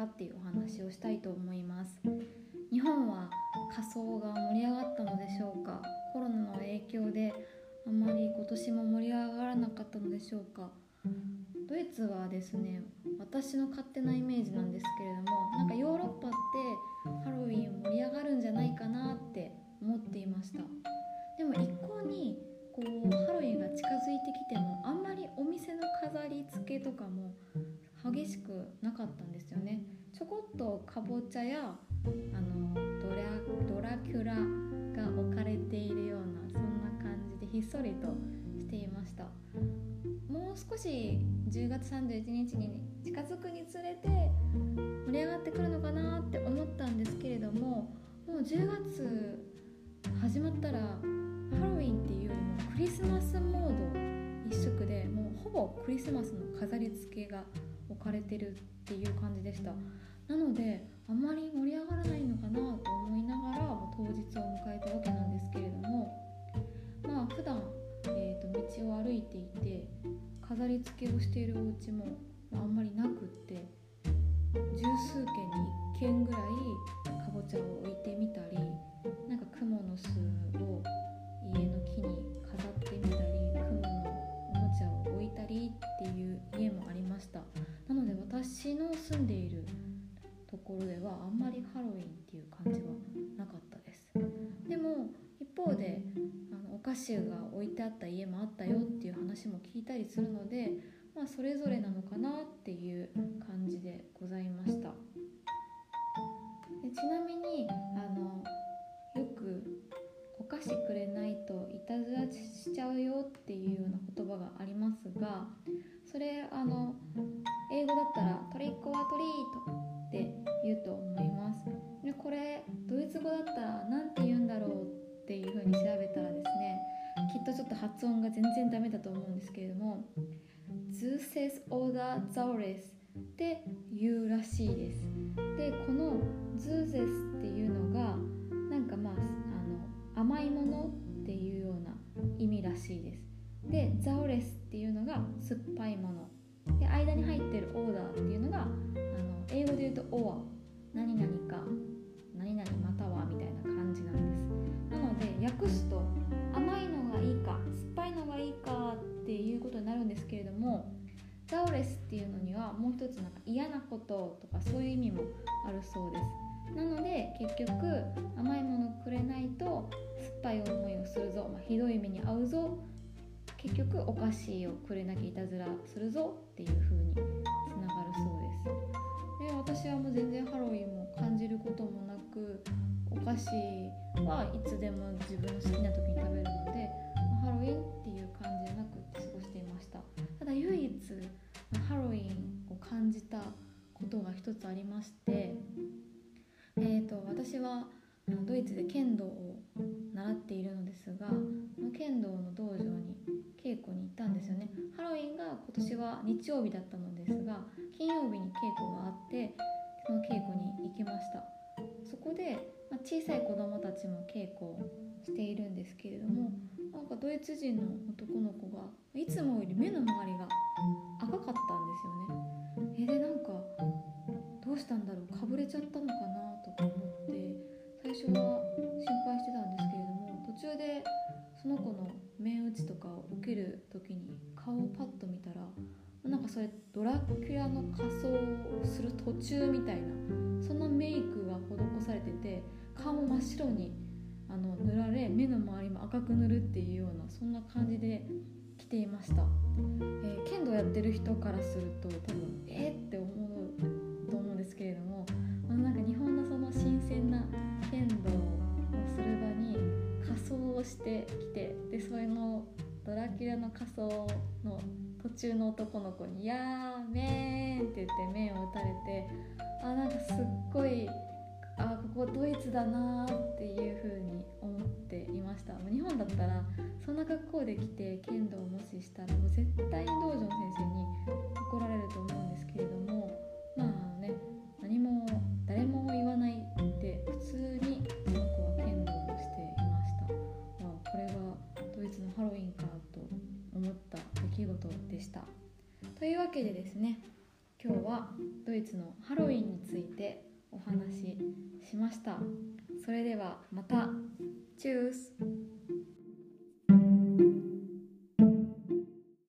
かっていうお話をしたいと思います。日本は仮装が盛り上がったのでしょうか？コロナの影響であまり今年も盛り上がらなかったのでしょうか？ドイツはですね私の勝手なイメージなんですけれどもなんかヨーロッパってハロウィン盛り上がるんじゃないかなって思っていました。でも一向にこうハロウィンが近づいてきてもあんまりお店の飾り付けとかも激しくなかったんですよね。ちょこっとかぼちゃやあのドラドラキュラが置かれているようなそんな感じでひっそりとしていました。もう少し10月31日に近づくにつれて盛り上がってくるのかなって思ったんですけれどももう10月始まったらハロウィンっていうよりもクリスマスモード一色でもうほぼクリスマスの飾り付けが置かれてるっていう感じでした。なのであんまり盛り上がらないのかなと思いながら当日を迎えたわけなんですけれどもまあ普段えーと、道を歩いていて飾り付けをしているお家もあんまりなくって十数軒に1軒ぐらいかぼちゃを置いてみたりなんかクモの巣をところではあんまりハロウィンっていう感じはなかったです。でも一方であのお菓子が置いてあった家もあったよっていう話も聞いたりするので、まあ、それぞれなのかなっていう感じでございました。でちなみにあのよくお菓子くれないといたずらしちゃうよっていうような言葉がありますがそれあの英語だったらトリックはトリート Zeus oder Zaures って言うらしいです。でこの Zeus っていうのがなんかまああの甘いものっていうような意味らしいです。で Zaures っていうのが酸っぱいもの。で間に入ってるオーダーっていうのがあの英語で言うと or 何々か何々またはみたいな感じなんです。なので訳すと甘いのがいいか酸っぱいのがいいかっていうことになるんですけれどもザオレスっていうのにはもう一つなんか嫌なこととかそういう意味もあるそうです。なので結局甘いものくれないと酸っぱい思いをするぞ、まあ、ひどい目に遭うぞ結局お菓子をくれなきゃいたずらするぞっていう風に私はもう全然ハロウィンも感じることもなくお菓子はいつでも自分の好きな時に食べるのでハロウィンっていう感じじゃなくて過ごしていました。ただ唯一ハロウィンを感じたことが一つありましてえーと、私はドイツで剣道を習っているのですが剣道の道場に稽古に行ったんですよね。ハロウィンが今年は日曜日だったのですが金曜日に稽古があってその稽古に行きました。そこで、まあ、小さい子供たちも稽古をしているんですけれどもなんかドイツ人の男の子がいつもより目の周りが赤かったんですよね。えでなんかどうしたんだろうかぶれちゃったのかなとか思って最初は心配してたんですけれども途中でその子の面打ちとかを受ける時に顔をパッと見たらなんかそれドラキュラの仮装をする途中みたいなそんなメイクが施されてて顔も真っ白にあの塗られ目の周りも赤く塗るっていうようなそんな感じで来ていました、えー、剣道やってる人からすると多分えー、って思うと思うんですけれども、まあ、なんか日本のその新鮮な剣道をする場に仮装をしてきてでそれのドラキュラの仮装の途中の男の子に「やーめーん」って言って面を打たれてあなんかすっごいあここドイツだなっていう風に思っていました。日本だったらそんな格好で来て剣道をもししたらもう絶対に道場というわけでですね今日はドイツのハロウィンについてお話ししました。それではまた。チュース。